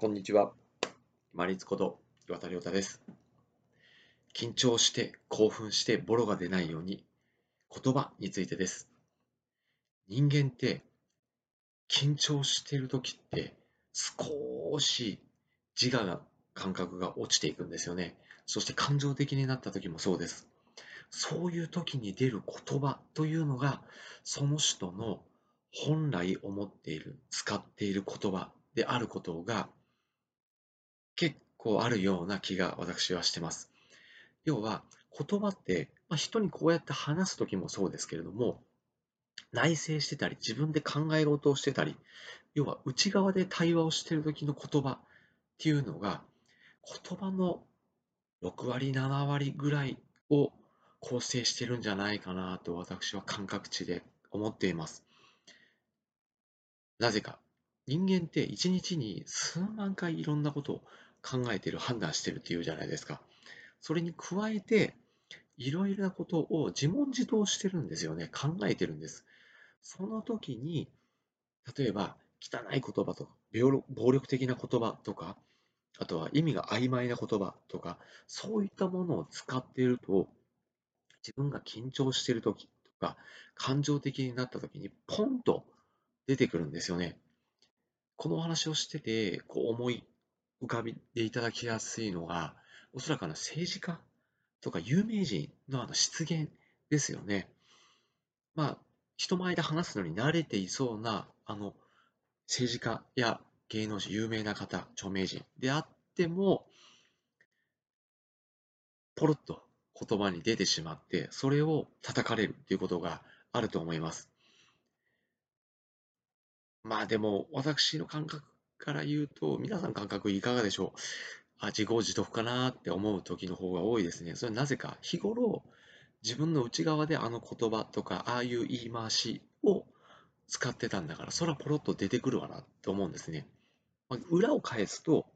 こんにちは。マリツこと岩田亮太です。緊張して興奮してボロが出ないように言葉についてです。人間って緊張してる時って少し自我が感覚が落ちていくんですよね。そして感情的になった時もそうです。そういう時に出る言葉というのがその人の本来思っている使っている言葉であることが結構あるような気が私はしてます。要は言葉って、まあ、人にこうやって話す時もそうですけれども内省してたり自分で考え事をしてたり要は内側で対話をしてる時の言葉っていうのが言葉の6割7割ぐらいを構成してるんじゃないかなと私は感覚値で思っています。なぜか人間って一日に数万回いろんなことを考えてる、判断してるっていうじゃないですか。それに加えて、いろいろなことを自問自答してるんですよね。考えてるんです。その時に、例えば、汚い言葉とか、暴力的な言葉とか、あとは意味が曖昧な言葉とか、そういったものを使っていると、自分が緊張している時とか、感情的になった時に、ポンと出てくるんですよね。このお話をしてて、こう思い浮かびでいただきやすいのが、おそらくあの政治家とか有名人のあの出現ですよね。まあ、人前で話すのに慣れていそうな、あの、政治家や芸能人、有名な方、著名人であっても、ポロッと言葉に出てしまって、それを叩かれるということがあると思います。まあでも、私の感覚から言うと、皆さん感覚いかがでしょう？あ、自業自得かなって思う時の方が多いですね。それはなぜか、日頃、自分の内側であの言葉とか、ああいう言い回しを使ってたんだから、それはポロッと出てくるわなって思うんですね。裏を返すと、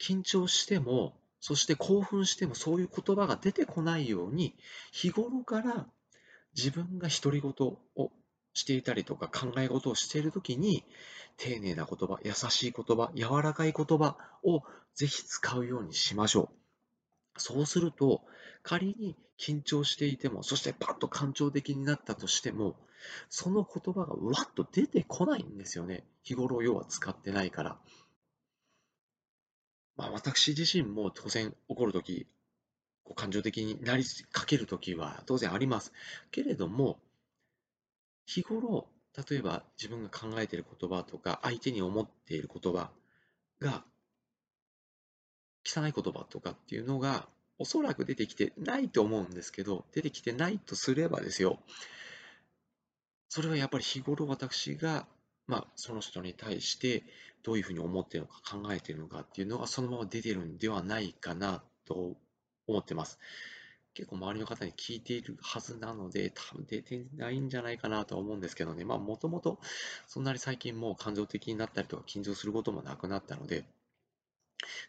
緊張しても、そして興奮してもそういう言葉が出てこないように、日頃から自分が独り言をしていたりとか考え事をしているときに、丁寧な言葉、優しい言葉、柔らかい言葉をぜひ使うようにしましょう。そうすると、仮に緊張していても、そしてパッと感情的になったとしても、その言葉がわっと出てこないんですよね。日頃要は使ってないから。まあ、私自身も当然怒るとき、感情的になりかけるときは当然あります。けれども、日頃、例えば自分が考えている言葉とか、相手に思っている言葉が、汚い言葉とかっていうのが、おそらく出てきてないと思うんですけど、出てきてないとすればですよ、それはやっぱり日頃私が、まあ、その人に対してどういうふうに思っているのか考えているのかっていうのがそのまま出てるんではないかなと思ってます。結構周りの方に聞いているはずなので、多分出てないんじゃないかなとは思うんですけどね。まあ、もともとそんなに最近もう感情的になったりとか緊張することもなくなったので、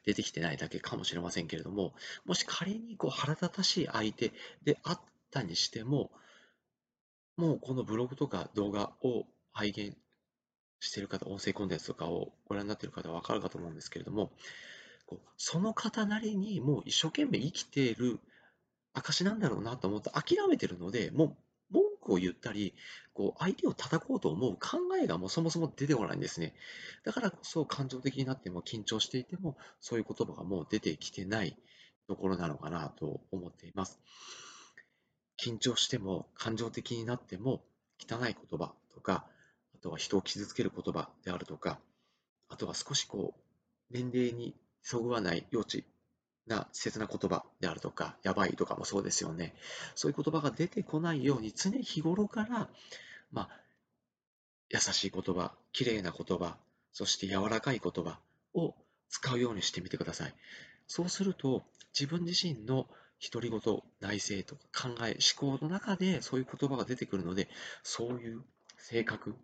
出てきてないだけかもしれませんけれども、もし仮にこう腹立たしい相手であったにしても、もうこのブログとか動画を拝見している方、音声コンテンツとかをご覧になっている方はわかるかと思うんですけれども、こうその方なりにもう一生懸命生きている証なんだろうなと思って諦めてるので、もう文句を言ったり、こう相手を叩こうと思う考えがもうそもそも出てこないんですね。だからこそ感情的になっても緊張していても、そういう言葉がもう出てきてないところなのかなと思っています。緊張しても感情的になっても汚い言葉とか、あとは人を傷つける言葉であるとか、あとは少しこう、年齢にそぐわない幼稚な切な言葉であるとか、やばいとかもそうですよね。そういう言葉が出てこないように、常日頃から、まあ、優しい言葉、綺麗な言葉、そして柔らかい言葉を使うようにしてみてください。そうすると、自分自身の独り言、内省とか考え、思考の中でそういう言葉が出てくるので、そういう性格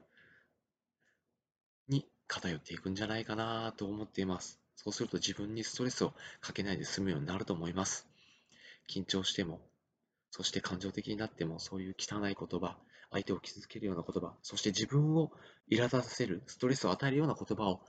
に偏っていくんじゃないかなと思っています。そうすると自分にストレスをかけないで済むようになると思います。緊張しても、そして感情的になっても、そういう汚い言葉、相手を傷つけるような言葉、そして自分を苛立たせる、ストレスを与えるような言葉を